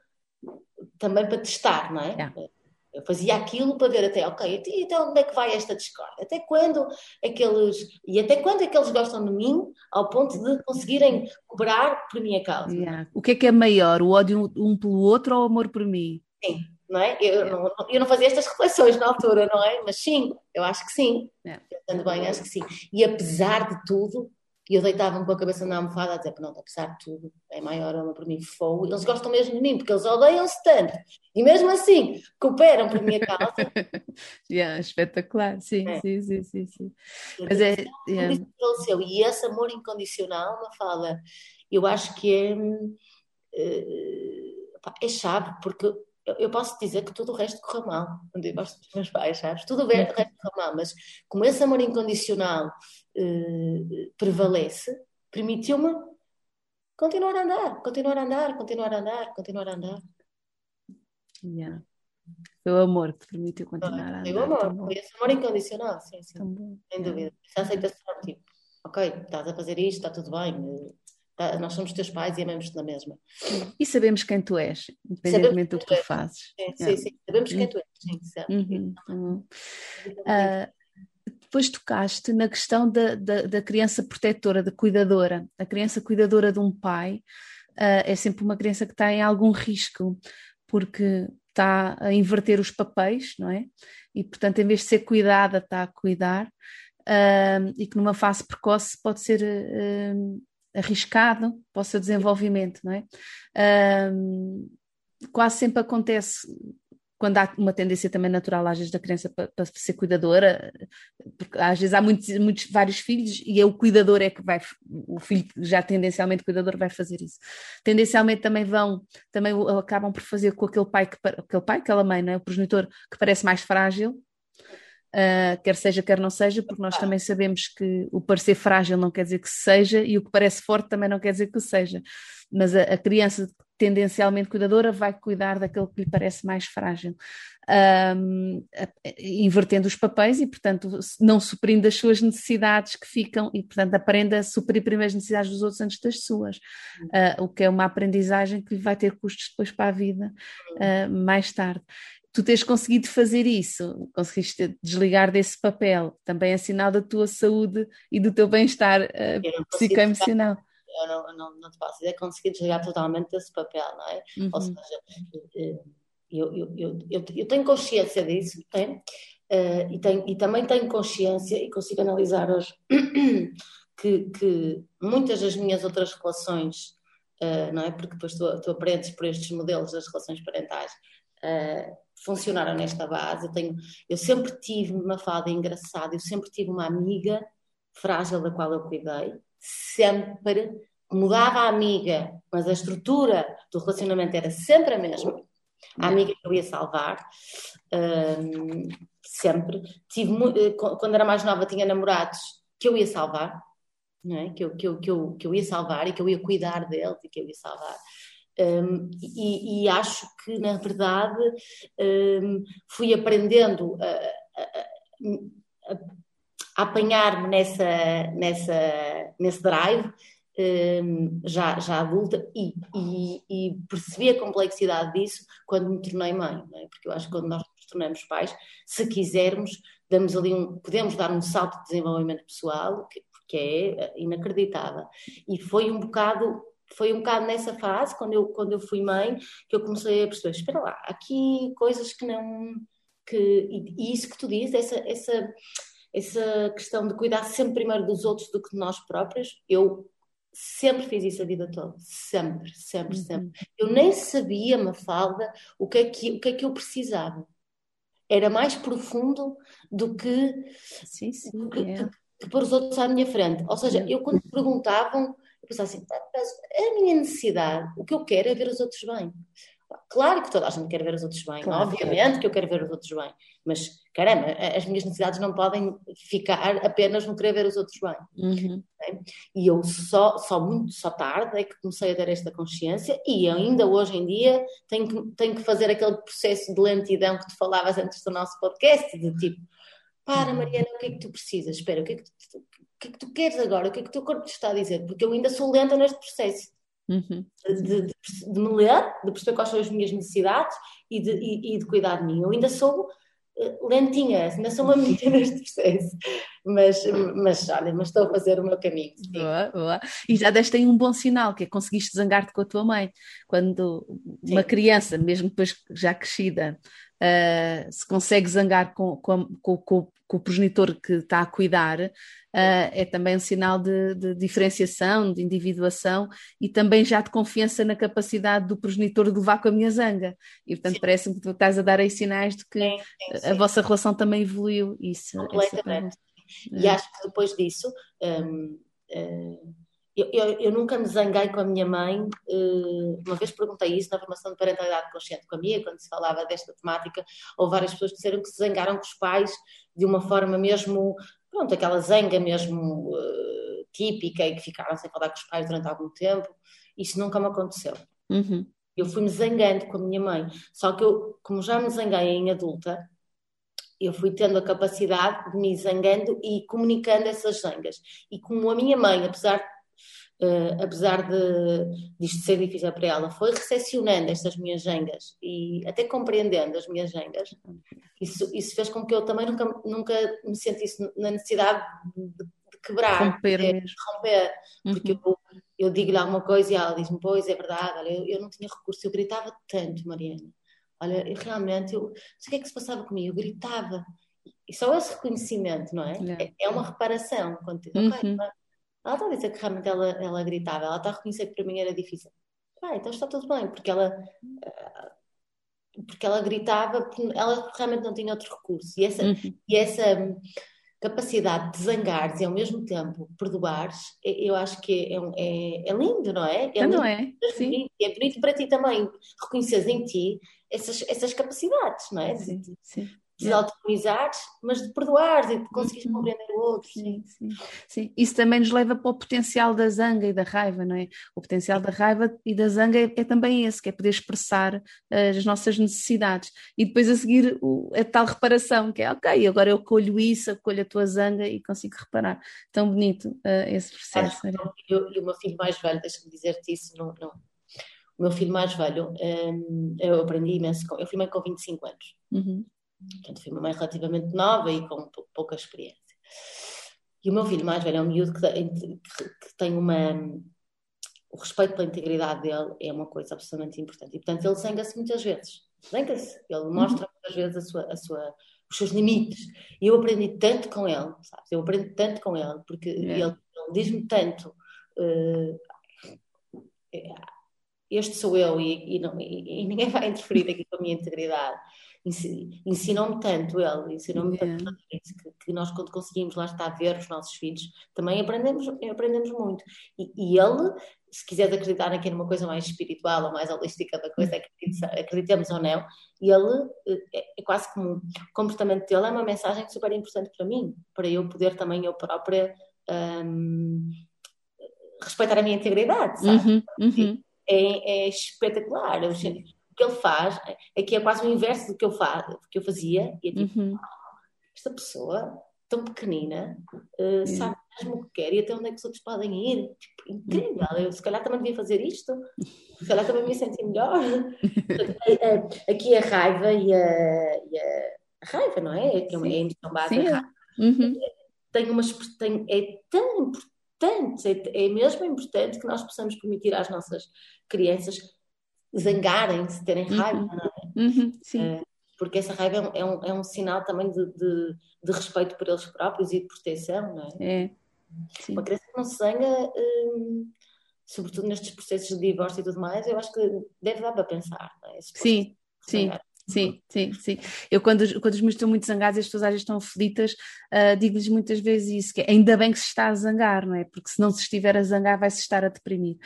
também para testar, não é? é. Eu fazia aquilo para ver até, ok, então onde é que vai esta discórdia? Até quando é que eles, e até quando é que eles gostam de mim ao ponto de conseguirem cobrar por minha causa? Yeah. O que é que é maior, o ódio um pelo outro ou o amor por mim? Sim, não é? Eu não, eu não fazia estas reflexões na altura, não é? Mas sim, eu acho que sim. É. Pensando bem, acho que sim. E apesar de tudo, eu deitava-me com a cabeça na almofada a dizer, pronto, apesar de tudo, é maior ama por mim, fogo. Eles gostam mesmo de mim, porque eles odeiam-se tanto. E mesmo assim, cooperam por minha causa. <laughs> yeah, espetacular, sim, é. sim, sim, sim, sim. Mas é, yeah. E esse amor incondicional, uma fala, eu acho que é, eh, é chave, porque eu posso dizer que tudo o resto correu mal. Eu gosto dos meus pais, sabes? Tudo o resto correu mal, mas como esse amor incondicional uh, prevalece, permitiu-me continuar a andar, continuar a andar, continuar a andar, continuar a andar. Yeah. Foi o amor que te permitiu continuar a andar. Foi o amor, foi esse amor incondicional, sim, sim. Sem dúvida. Essa aceitação, tipo, ok, estás a fazer isto, está tudo bem, Tá, nós somos teus pais e amamos-te na mesma. E sabemos quem tu és, independentemente do que tu fazes. Sim, sim, sim, sabemos quem tu és. Sim, uhum. Uhum. Uh, depois tocaste na questão da, da, da, criança protetora, da cuidadora. A criança cuidadora de um pai uh, é sempre uma criança que tem algum risco, porque está a inverter os papéis, não é? E, portanto, em vez de ser cuidada, está a cuidar. Uh, e que numa fase precoce pode ser uh, arriscado para o seu desenvolvimento, não é? Um, quase sempre acontece quando há uma tendência também natural às vezes da criança para, para ser cuidadora, porque às vezes há muitos, muitos, vários filhos e é o cuidador é que vai, o filho já tendencialmente cuidador vai fazer isso. Tendencialmente também vão, também acabam por fazer com aquele pai, que, aquele pai, aquela mãe, não é? o progenitor que parece mais frágil, uh, quer seja, quer não seja, porque nós também sabemos que o parecer frágil não quer dizer que seja e o que parece forte também não quer dizer que seja. Mas a, a criança tendencialmente cuidadora vai cuidar daquele que lhe parece mais frágil, um, invertendo os papéis e, portanto, não suprindo as suas necessidades que ficam e, portanto, aprenda a suprir primeiro as necessidades dos outros antes das suas, uh, o que é uma aprendizagem que lhe vai ter custos depois para a vida uh, mais tarde tu tens conseguido fazer isso, conseguiste desligar desse papel, também é sinal da tua saúde e do teu bem-estar uh, psicoemocional. Eu não, não, não te posso dizer conseguir desligar totalmente desse papel, não é? Uhum. Ou seja, eh, eu, eu, eu, eu, eu tenho consciência disso, é? Uh, e, tenho, e também tenho consciência e consigo analisar hoje <clears throat> que, que muitas das minhas outras relações, uh, não é? Porque depois tu, tu aprendes por estes modelos das relações parentais, uh, funcionaram nesta base. Eu, tenho, eu sempre tive uma fada engraçada, eu sempre tive uma amiga frágil da qual eu cuidei, sempre mudava a amiga, mas a estrutura do relacionamento era sempre a mesma. A amiga que eu ia salvar, um, sempre. Tive, eh, quando era mais nova, tinha namorados que eu ia salvar, não é? que, eu, que, eu, que, eu, que eu ia salvar e que eu ia cuidar dele e que eu ia salvar. Um, e, e, acho que, na verdade, um, fui aprendendo a, a, a, a apanhar-me nessa, nessa, nesse drive, um, já, já adulta, e, e, e, percebi a complexidade disso quando me tornei mãe, é? porque eu acho que quando nós nos tornamos pais, se quisermos, damos ali um, podemos dar um salto de desenvolvimento pessoal, que, que é inacreditável. E foi um bocado foi um bocado nessa fase, quando eu, quando eu fui mãe, que eu comecei a perceber, espera lá, aqui coisas que não... Que, e, e isso que tu dizes, essa, essa, essa questão de cuidar sempre primeiro dos outros do que de nós próprios, eu sempre fiz isso a vida toda, sempre, sempre, uhum. sempre. Eu nem sabia, Mafalda, o que é que, o que, é que eu precisava. Era mais profundo do que, sim, sim, do que, é. que, que pôr os outros à minha frente. Ou seja, eu quando me perguntavam, eu pensava assim, é a minha necessidade, o que eu quero é ver os outros bem. Claro que toda a gente quer ver os outros bem, claro, obviamente que eu quero ver os outros bem, mas caramba, as minhas necessidades não podem ficar apenas no querer ver os outros bem. Uhum. E eu só, só muito, só tarde é que comecei a ter esta consciência e ainda hoje em dia tenho que, tenho que fazer aquele processo de lentidão que tu falavas antes do nosso podcast, de tipo, para uhum. Mariana, o que é que tu precisas? Espera, o que é que tu, que é que tu queres agora? O que é que o teu corpo te está a dizer? Porque eu ainda sou lenta neste processo. Uhum. De, de, de, me ler, de perceber quais são as minhas necessidades e de, e, e de cuidar de mim. Eu ainda sou uh, lentinha, ainda sou uma <laughs> menina neste processo. Mas, mas olha, mas estou a fazer o meu caminho. Boa, boa. E já deste aí um bom sinal, que é conseguiste zangar-te com a tua mãe. Quando sim. uma criança, mesmo depois já crescida, uh, se consegue zangar com, com, com, com, o progenitor que está a cuidar, uh, é também um sinal de, de, diferenciação, de individuação e também já de confiança na capacidade do progenitor de levar com a minha zanga. E portanto parece-me que tu estás a dar aí sinais de que sim, sim, a vossa relação também evoluiu. Isso, é. E acho que depois disso. Um, um, eu, eu, eu, nunca me zanguei com a minha mãe. Uh, uma vez perguntei isso na formação de parentalidade consciente com a minha, quando se falava desta temática, houve várias pessoas que disseram que se zangaram com os pais de uma forma mesmo, pronto, aquela zanga mesmo uh, típica e que ficaram sem falar com os pais durante algum tempo. Isso nunca me aconteceu. Uhum. Eu fui-me zangando com a minha mãe. Só que eu, como já me zanguei em adulta, eu fui tendo a capacidade de me zangando e comunicando essas zangas. E como a minha mãe, apesar uh, apesar de disto ser difícil para ela, foi recepcionando estas minhas gengas e até compreendendo as minhas gengas, isso, isso fez com que eu também nunca, nunca me sentisse na necessidade de, de quebrar, romper, de, de romper porque uhum. eu, eu digo-lhe alguma coisa e ela diz-me, pois é verdade, olha, eu, eu não tinha recurso, eu gritava tanto, Mariana. Olha, eu realmente, eu, não sei o que é que se passava comigo, eu gritava. E só esse reconhecimento, não é? É, é, uma reparação. Quando uhum. ok, ela está a dizer que realmente ela, ela gritava, ela está a reconhecer que para mim era difícil. Ah, então está tudo bem, porque ela, eh, porque ela gritava, ela realmente não tinha outro recurso. E essa, uhum. e essa capacidade de zangares e ao mesmo tempo perdoares, eu acho que é, é, é lindo, não é? É, não é? Sim. É bonito para ti também reconheceres em ti essas, essas capacidades, não é? Sim, sim de mas de perdoar e de conseguir uhum. compreender o outro. Sim, sim, sim. Isso também nos leva para o potencial da zanga e da raiva, não é? O potencial da raiva e da zanga é, é também esse, que é poder expressar uh, as nossas necessidades. E depois a seguir o, a tal reparação, que é ok, agora eu colho isso, acolho a tua zanga e consigo reparar. Tão bonito uh, esse processo. Eu, e o meu filho mais velho, deixa-me dizer-te isso, não, não. O meu filho mais velho, um, ehm, eu aprendi imenso, com, eu fui mãe com 25 anos. Uhum. Portanto, fui uma mãe relativamente nova e com pouca experiência. E o meu filho mais velho é um miúdo que, que tem uma. O respeito pela integridade dele é uma coisa absolutamente importante. E, portanto, ele zanga-se muitas vezes. Zanga-se. Ele uhum. mostra muitas vezes a sua, a sua, os seus limites. E eu aprendi tanto com ele, sabes? Eu aprendo tanto com ele, porque ele, ele diz-me tanto. Uh, este sou eu e, e, não, e, e, ninguém vai interferir aqui com a minha integridade ensinou-me tanto ele, ensinou-me yeah. tanto que, que, nós quando conseguimos lá estar a ver os nossos filhos, também aprendemos, aprendemos muito. E, ele, se quiseres acreditar aqui numa coisa mais espiritual ou mais holística da coisa, acreditamos ou não, ele é, é quase como o comportamento dele é uma mensagem super importante para mim, para eu poder também eu própria um, respeitar a minha integridade, sabe? Uhum, uhum. É, é, espetacular. Eu, que ele faz é que é quase o inverso do que eu, faz, que eu fazia. E é tipo, uhum. esta pessoa tão pequenina uh, sabe mesmo o que quer e até onde é que os outros podem ir. Tipo, incrível. Eu se calhar também devia fazer isto. Se calhar também me sentir melhor. <laughs> Aqui a raiva e a, e a raiva, não é? É, uma, é emoção base raiva. Uhum. Tem uma, tem, é tão importante, é, é mesmo importante que nós possamos permitir às nossas crianças zangarem-se, terem uhum. raiva, não é? Uhum, sim. Uh, porque essa raiva é um, é um sinal também de, de, de, respeito por eles próprios e de proteção, não é? É. Sim. Uma criança que não se zanga, um, sobretudo nestes processos de divórcio e tudo mais, eu acho que deve dar para pensar, não é? Sim, sim. Sim, sim, sim. Eu, quando, quando os meus estão muito zangados e as pessoas às vezes estão aflitas, uh, digo-lhes muitas vezes isso: que é, ainda bem que se está a zangar, não é? Porque se não se estiver a zangar, vai-se estar a deprimir.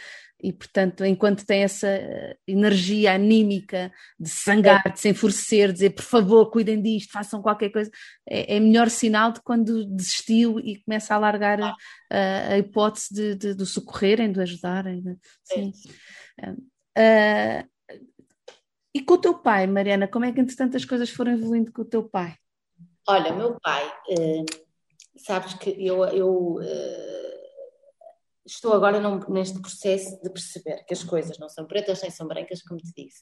E, portanto, enquanto tem essa ah, energia anímica de sangar, de se enfurecer, dizer por favor, cuidem disto, façam qualquer coisa, é, é melhor sinal de quando desistiu e começa a largar a, a, a hipótese de, de, de, socorrerem, de ajudarem. Sim. Uh, e com o teu pai, Mariana, como é que entretanto as coisas foram evoluindo com o teu pai? Olha, meu pai, uh, sabes que eu, eu uh, estou agora num, neste processo de perceber que as coisas não são pretas nem são brancas, como te disse.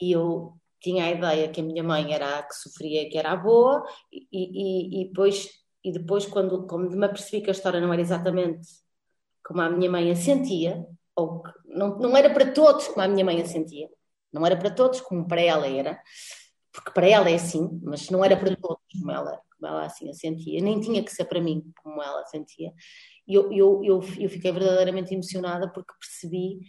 E eu tinha a ideia que a minha mãe era a que sofria, que era a boa, e, e, e depois e depois, quando, quando me apercebi que a história não era exatamente como a minha mãe a sentia, ou que não, não era para todos como a minha mãe a sentia, não era para todos como para ela era, porque para ela é assim, mas não era para todos como ela, como ela assim a sentia, nem tinha que ser para mim como ela sentia. E eu, eu, eu, eu fiquei verdadeiramente emocionada porque percebi,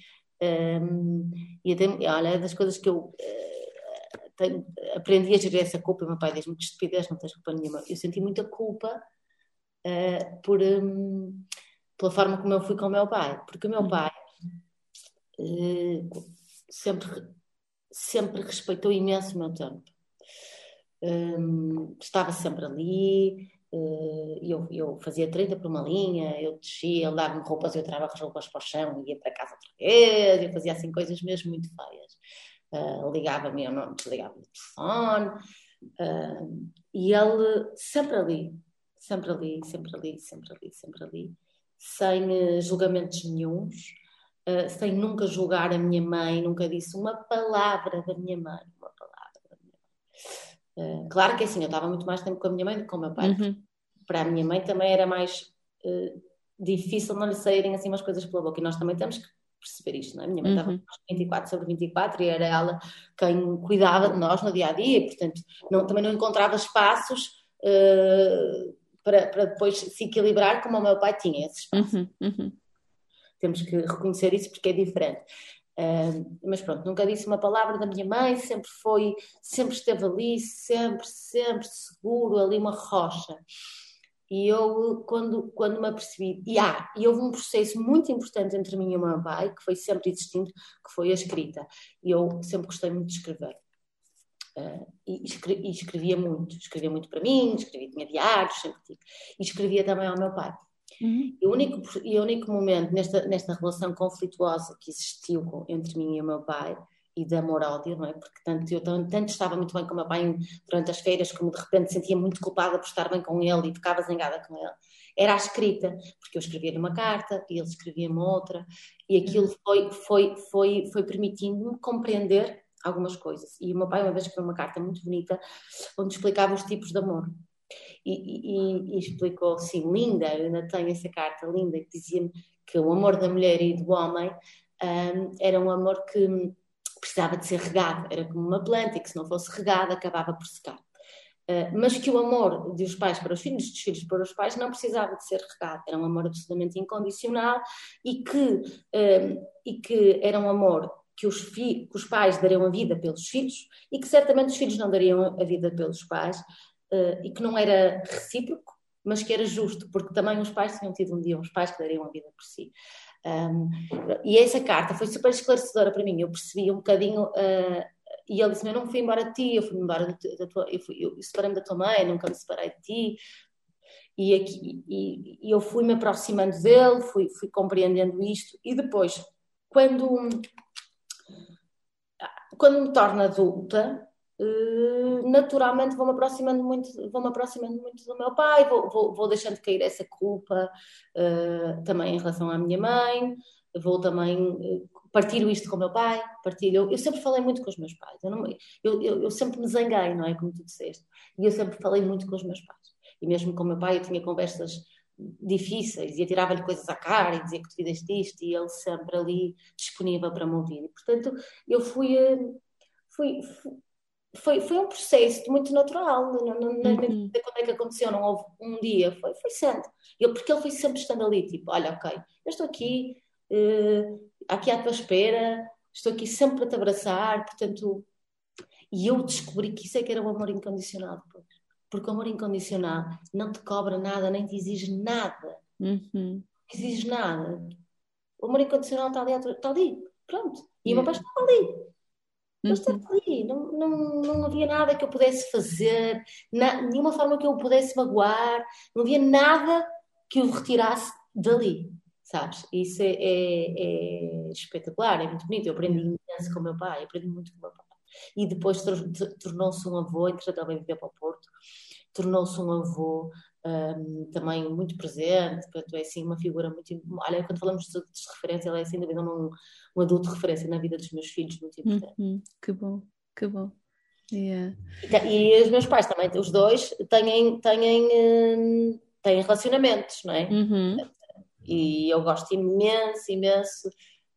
um, e até, olha, é das coisas que eu uh, tenho, aprendi a gerir essa culpa, meu pai diz-me que estupidez, não tens culpa nenhuma. Eu senti muita culpa uh, por, um, pela forma como eu fui com o meu pai, porque o meu uhum. pai uh, sempre, sempre respeitou imenso o meu tempo. Um, estava sempre ali, uh, eu, eu fazia 30 por uma linha, eu descia, ele dava-me roupas, eu tirava as roupas para o chão ia para casa outra vez, eu fazia assim coisas mesmo muito feias. Uh, ligava-me, eu não desligava o telefone, uh, e ele sempre ali, sempre ali, sempre ali, sempre ali, sempre ali, sem julgamentos nenhums, uh, sem nunca julgar a minha mãe, nunca disse uma palavra da minha mãe, uma palavra da minha mãe. Uh, claro que assim, eu estava muito mais tempo com a minha mãe do que com o meu pai. Uhum. Para a minha mãe também era mais uh, difícil não lhe saírem assim umas coisas pela boca e nós também temos que perceber isto, não é? Minha mãe uhum. estava 24 sobre 24 e era ela quem cuidava de nós no dia a dia, portanto, não, também não encontrava espaços para, para depois se equilibrar como o meu pai tinha esse espaço. Uhum. Uhum. Temos que reconhecer isso porque é diferente. Uh, mas pronto, nunca disse uma palavra da minha mãe, sempre foi, sempre esteve ali, sempre, sempre seguro, ali uma rocha. E eu, quando, quando me apercebi, e, ah, e houve um processo muito importante entre mim e o meu pai, que foi sempre existindo, que foi a escrita. E eu sempre gostei muito de escrever. Uh, e, escrevia, e, escrevia muito, escrevia muito para mim, escrevia, tinha diários, sempre tive. E escrevia também ao meu pai. Uhum. E, o único, e o único momento nesta, nesta relação conflituosa que existiu entre mim e o meu pai, e de amor-ódio, não é? Porque tanto, eu tanto estava muito bem com o meu pai durante as feiras, como de repente sentia muito culpada por estar bem com ele e ficava zangada com ele. Era a escrita, porque eu escrevia uma carta e ele escrevia-me outra, e aquilo foi, foi, foi, foi permitindo-me compreender algumas coisas. E o meu pai uma vez escreveu uma carta muito bonita, onde explicava os tipos de amor e, e, e explicou assim, linda, eu ainda tenho essa carta linda, que dizia-me que o amor da mulher e do homem um, era um amor que precisava de ser regado, era como uma planta e que se não fosse regada acabava por secar. Uh, mas que o amor dos pais para os filhos, dos filhos para os pais, não precisava de ser regado, era um amor absolutamente incondicional e que, uh, e que era um amor que os, que os, pais dariam a vida pelos filhos e que certamente os filhos não dariam a vida pelos pais, e que não era recíproco, mas que era justo, porque também os pais tinham tido um dia uns pais que dariam a vida por si. Um, e essa carta foi super esclarecedora para mim. Eu percebi um bocadinho. Uh, e ele disse: Eu não fui embora de ti, eu fui embora da tua. Eu, eu separei-me da tua mãe, nunca me separei de ti. E, aqui, e, e eu fui me aproximando dele, fui, fui compreendendo isto. E depois, quando, quando me torno adulta, eh, naturalmente vou-me aproximando muito, vou-me aproximando muito do meu pai, vou, vou, vou deixando cair essa culpa uh, também em relação à minha mãe, vou também uh, partilho isto com o meu pai, partilho. Eu, eu, sempre falei muito com os meus pais, eu, não, eu, eu, eu, sempre me zanguei, não é? Como tu disseste, e eu sempre falei muito com os meus pais, e mesmo com o meu pai eu tinha conversas difíceis e atirava-lhe coisas à cara e dizia que tu fizeste isto e ele sempre ali disponível para me ouvir. E, portanto, eu fui, fui, fui foi, foi um processo muito natural, não, não, não uhum. quando é que aconteceu, não houve um dia, foi, foi sempre. Ele, porque ele foi sempre estando ali, tipo, olha, ok, eu estou aqui, uh, aqui à tua espera, estou aqui sempre para te abraçar, portanto, e eu descobri que isso é que era o amor incondicional depois. Porque o amor incondicional não te cobra nada, nem te exige nada. Uhum. Não exige nada. O amor incondicional está ali, está ali, pronto. E o meu pai estava ali. Mas estava uhum. ali, não, não, não havia nada que eu pudesse fazer, na, nenhuma forma que eu pudesse magoar, não havia nada que o retirasse dali, sabes? Isso é, é, é espetacular, é muito bonito. Eu aprendi imenso com o meu pai, aprendi muito com o meu pai. E depois tornou-se um avô, entretanto ele veio viver para o Porto, tornou-se um avô um, também muito presente, portanto é assim uma figura muito. Olha, quando falamos de, de referência, ele é sem dúvida um, um adulto de referência na vida dos meus filhos, muito importante. Uhum, que bom, que bom. Yeah. E, e, os meus pais também, os dois, têm, têm, hum, têm relacionamentos, não é? Uhum. E eu gosto imenso, imenso,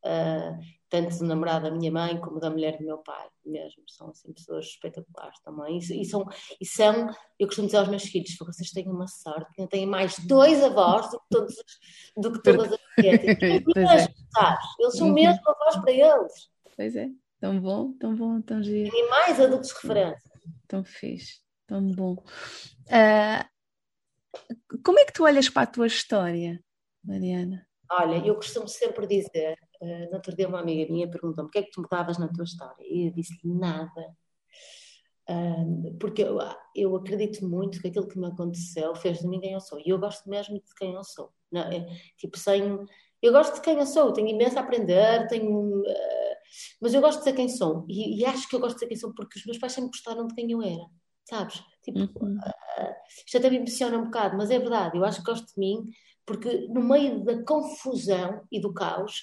uh, tanto do namorado da minha mãe como da mulher do meu pai, mesmo. São assim, pessoas espetaculares também. E, e, são, e são, eu costumo dizer aos meus filhos: vocês têm uma sorte, que têm mais dois avós do que, todos, do que todas as mulheres. <laughs> é. Eles são uhum. mesmo avós para eles. Pois é, tão bom, tão bom, tão giro. E mais adultos de referência. Tão fixe, tão bom. Uh, como é que tu olhas para a tua história, Mariana? Olha, eu costumo sempre dizer, uh, no outro dia uma amiga minha perguntou-me o que é que tu mudavas na tua história? E eu disse-lhe nada. Uh, porque eu, eu, acredito muito que aquilo que me aconteceu fez de mim quem eu sou. E eu gosto mesmo de quem eu sou. Não, é, tipo, sem. Eu gosto de quem eu sou, tenho imenso a aprender, tenho. Uh, mas eu gosto de ser quem sou. E, e, acho que eu gosto de ser quem sou porque os meus pais sempre gostaram de quem eu era. Sabes? Tipo, uhum. uh, isto até me impressiona um bocado, mas é verdade. Eu acho que gosto de mim porque no meio da confusão e do caos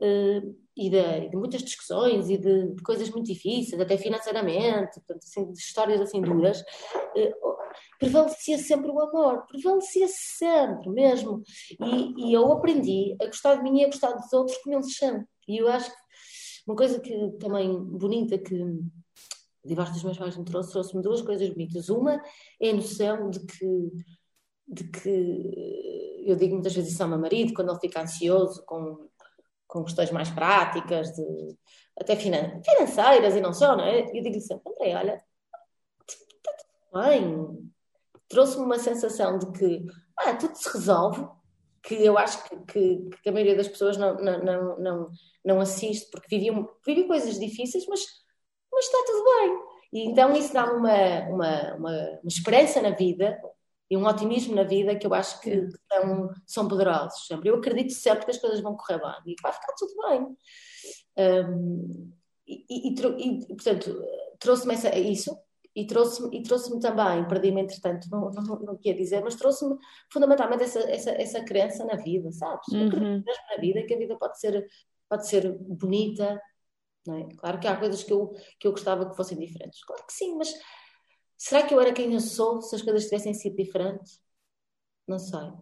uh, e, de, de, muitas discussões e de, de, coisas muito difíceis, até financeiramente, portanto, assim, de histórias assim duras, uh, prevalecia sempre o amor, prevalecia sempre mesmo. E, e, eu aprendi a gostar de mim e a gostar dos outros como eles são. E eu acho que uma coisa que também bonita que o divórcio dos meus pais me trouxe, trouxe-me duas coisas bonitas. Uma é a noção de que de que eu digo muitas vezes isso ao meu marido quando ele fica ansioso com, com questões mais práticas, de, até finan financeiras e não só, não é? Eu digo-lhe sempre, André, olha, está tudo bem. Trouxe-me uma sensação de que ah, tudo se resolve, que eu acho que, que, que a maioria das pessoas não, não, não, não, não assiste, porque viviam, viviam coisas difíceis, mas, mas está tudo bem. E então isso dá uma, uma, uma, uma esperança na vida e um otimismo na vida que eu acho que são, são poderosos sempre. Eu acredito sempre que as coisas vão correr bem e vai ficar tudo bem. Um, e, e, e, portanto, trouxe-me isso e trouxe-me e trouxe também, perdi-me entretanto, não, não, não queria dizer, mas trouxe-me fundamentalmente essa, essa, essa crença na vida, sabes? Uhum. mesmo na vida, que a vida pode ser, pode ser bonita, não é? Claro que há coisas que eu, que eu gostava que fossem diferentes, claro que sim, mas Será que eu era quem eu sou se as coisas tivessem sido diferentes? Não sei.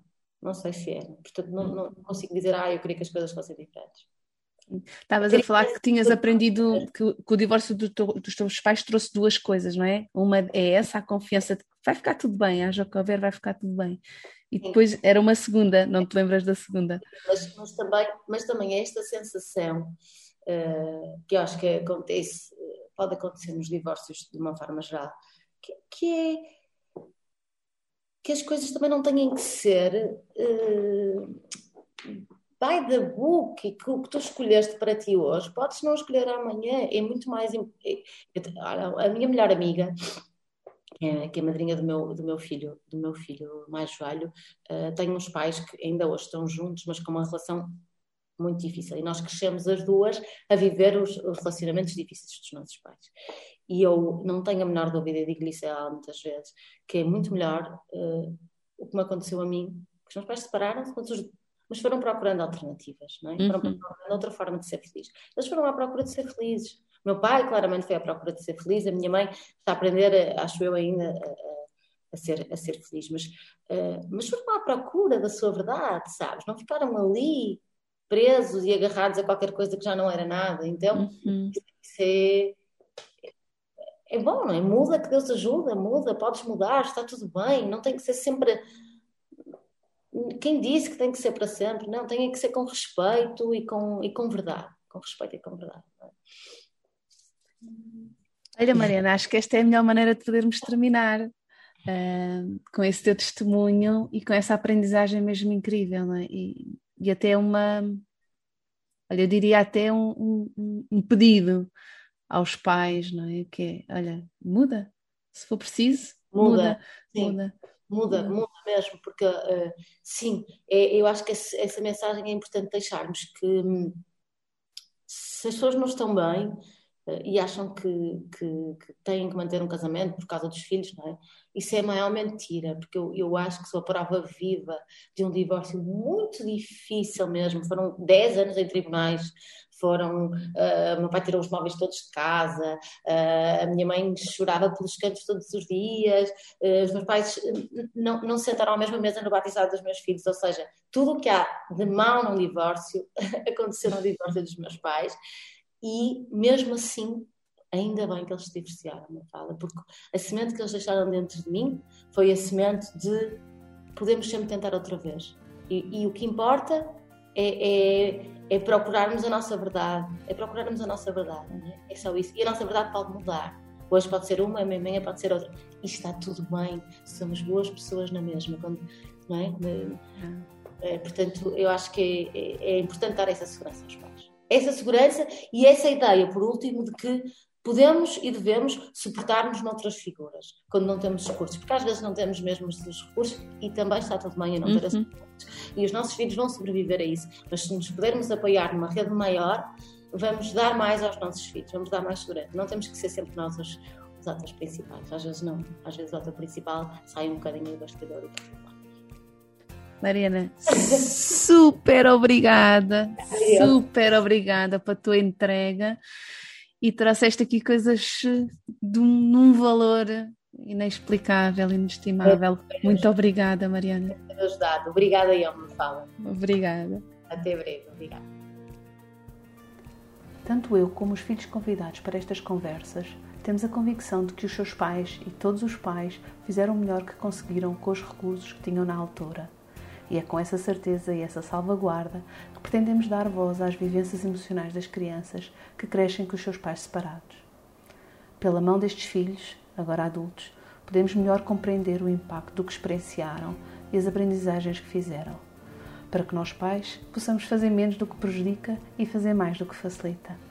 Não sei se era. Portanto, não, não consigo dizer, ah, eu queria que as coisas fossem diferentes. Estavas a falar que tinhas aprendido que, que o divórcio do teu, dos teus pais trouxe duas coisas, não é? Uma é essa, a confiança de que vai ficar tudo bem, haja o que houver, vai ficar tudo bem. E depois era uma segunda, não te lembras da segunda? Mas, mas também, mas também é esta sensação uh, que eu acho que acontece, pode acontecer nos divórcios de uma forma geral, que, que é que as coisas também não têm que ser uh, by the book que o que tu escolheste para ti hoje podes não escolher amanhã é muito mais é, a minha melhor amiga é, que é a madrinha do meu, do meu filho do meu filho mais velho uh, tem uns pais que ainda hoje estão juntos mas com uma relação muito difícil. E nós crescemos as duas a viver os, os relacionamentos difíceis dos nossos pais e eu não tenho a menor dúvida, digo-lhe isso muitas vezes, que é muito melhor uh, o que me aconteceu a mim, que os meus pais separaram-se, mas foram procurando alternativas, não é? Foram uhum. procurando outra forma de ser feliz. Eles foram à procura de ser felizes. O meu pai, claramente, foi à procura de ser feliz, a minha mãe está a aprender, eh, acho eu ainda, a, a ser, a ser feliz, mas, uh, mas foram à procura da sua verdade, sabes? Não ficaram ali presos e agarrados a qualquer coisa que já não era nada. Então, uhum. isso é é bom, não é? Muda que Deus ajuda, muda, podes mudar, está tudo bem, não tem que ser sempre. Quem disse que tem que ser para sempre? Não, tem que ser com respeito e com, e com verdade. Com respeito e com verdade. É? Olha, Mariana, acho que esta é a melhor maneira de podermos terminar. Uh, com esse teu testemunho e com essa aprendizagem mesmo incrível, é? e, e, até uma, olha, eu diria até um, um, um pedido aos pais, não é? Que é, olha, muda, se for preciso, muda, muda. muda. Muda, muda mesmo, porque uh, sim, é, eu acho que esse, essa mensagem é importante deixarmos que hum, se as pessoas não estão bem, uh, e acham que, que, que, têm que manter um casamento por causa dos filhos, não é? Isso é a maior mentira, porque eu, eu acho que sou a prova viva de um divórcio muito difícil mesmo. Foram 10 anos em tribunais, foram. Uh, meu pai tirou os móveis todos de casa, uh, a minha mãe chorava pelos cantos todos os dias, uh, os meus pais não, não sentaram à mesma mesa no batizado dos meus filhos, ou seja, tudo o que há de mal num divórcio <laughs> aconteceu no divórcio dos meus pais, e mesmo assim ainda bem que eles se divorciaram, fala, porque a semente que eles deixaram dentro de mim foi a semente de podemos sempre tentar outra vez. E, e o que importa é, é, é, procurarmos a nossa verdade, é procurarmos a nossa verdade, é? é? só isso. E a nossa verdade pode mudar. Hoje pode ser uma, amanhã pode ser outra. E está tudo bem, somos boas pessoas na mesma, quando, não é? é? portanto, eu acho que é, é, importante dar essa segurança aos pais. Essa segurança e essa ideia, por último, de que podemos e devemos suportar-nos noutras figuras, quando não temos recursos, porque às vezes não temos mesmo os recursos e também está tudo bem a não ter uhum. esses recursos. E os nossos filhos vão sobreviver a isso, mas se nos pudermos apoiar numa rede maior, vamos dar mais aos nossos filhos, vamos dar mais segurança. Não temos que ser sempre nós os, os atores principais, às vezes não, às vezes o ator principal sai um bocadinho do bastidor e Mariana, super obrigada, super obrigada pela tua entrega e trouxeste aqui coisas eh, de um, num valor inexplicável, inestimável. É, Muito obrigada, Mariana. Por ajudado. Obrigada, eu me fala. Obrigada. Até breve. Obrigada. Tanto eu como os filhos convidados para estas conversas temos a convicção de que os seus pais e todos os pais fizeram o melhor que conseguiram com os recursos que tinham na altura. E é com essa certeza e essa salvaguarda que pretendemos dar voz às vivências emocionais das crianças que crescem com os seus pais separados. Pela mão destes filhos, agora adultos, podemos melhor compreender o impacto do que experienciaram e as aprendizagens que fizeram, para que nós pais possamos fazer menos do que prejudica e fazer mais do que facilita.